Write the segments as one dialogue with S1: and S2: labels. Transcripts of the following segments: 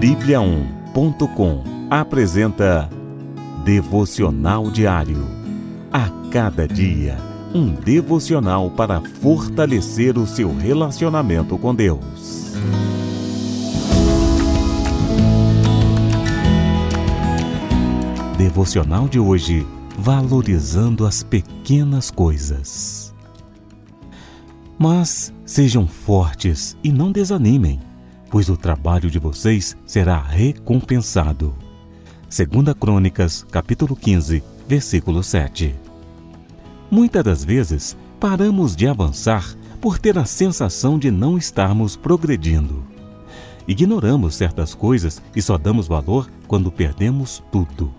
S1: Bíblia1.com apresenta Devocional Diário. A cada dia, um devocional para fortalecer o seu relacionamento com Deus. Devocional de hoje Valorizando as pequenas coisas. Mas sejam fortes e não desanimem pois o trabalho de vocês será recompensado. Segunda Crônicas, capítulo 15, versículo 7. Muitas das vezes, paramos de avançar por ter a sensação de não estarmos progredindo. Ignoramos certas coisas e só damos valor quando perdemos tudo.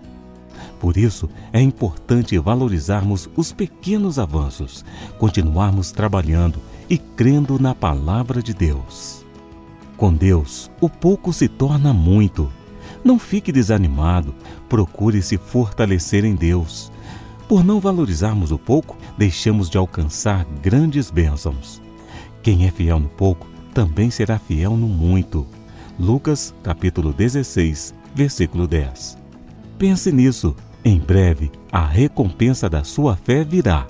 S1: Por isso, é importante valorizarmos os pequenos avanços, continuarmos trabalhando e crendo na palavra de Deus. Com Deus, o pouco se torna muito. Não fique desanimado, procure se fortalecer em Deus. Por não valorizarmos o pouco, deixamos de alcançar grandes bênçãos. Quem é fiel no pouco, também será fiel no muito. Lucas, capítulo 16, versículo 10. Pense nisso. Em breve, a recompensa da sua fé virá.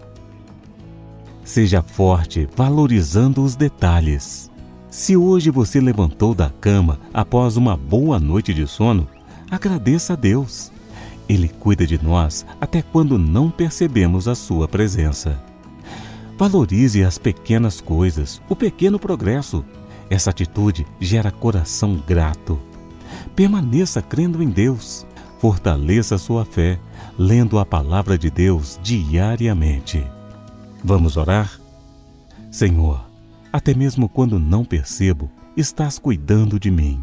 S1: Seja forte, valorizando os detalhes. Se hoje você levantou da cama após uma boa noite de sono, agradeça a Deus. Ele cuida de nós até quando não percebemos a sua presença. Valorize as pequenas coisas, o pequeno progresso. Essa atitude gera coração grato. Permaneça crendo em Deus. Fortaleça sua fé, lendo a palavra de Deus diariamente. Vamos orar? Senhor, até mesmo quando não percebo, estás cuidando de mim.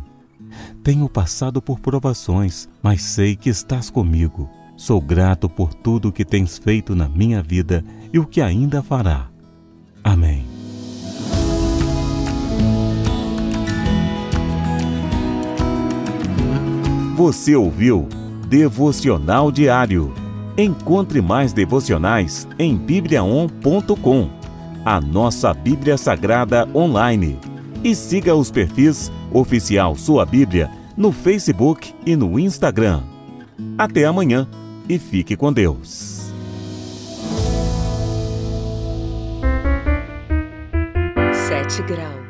S1: Tenho passado por provações, mas sei que estás comigo. Sou grato por tudo o que tens feito na minha vida e o que ainda fará. Amém. Você ouviu Devocional Diário. Encontre mais devocionais em bibliaon.com a nossa Bíblia Sagrada online. E siga os perfis Oficial Sua Bíblia no Facebook e no Instagram. Até amanhã e fique com Deus.
S2: Sete graus.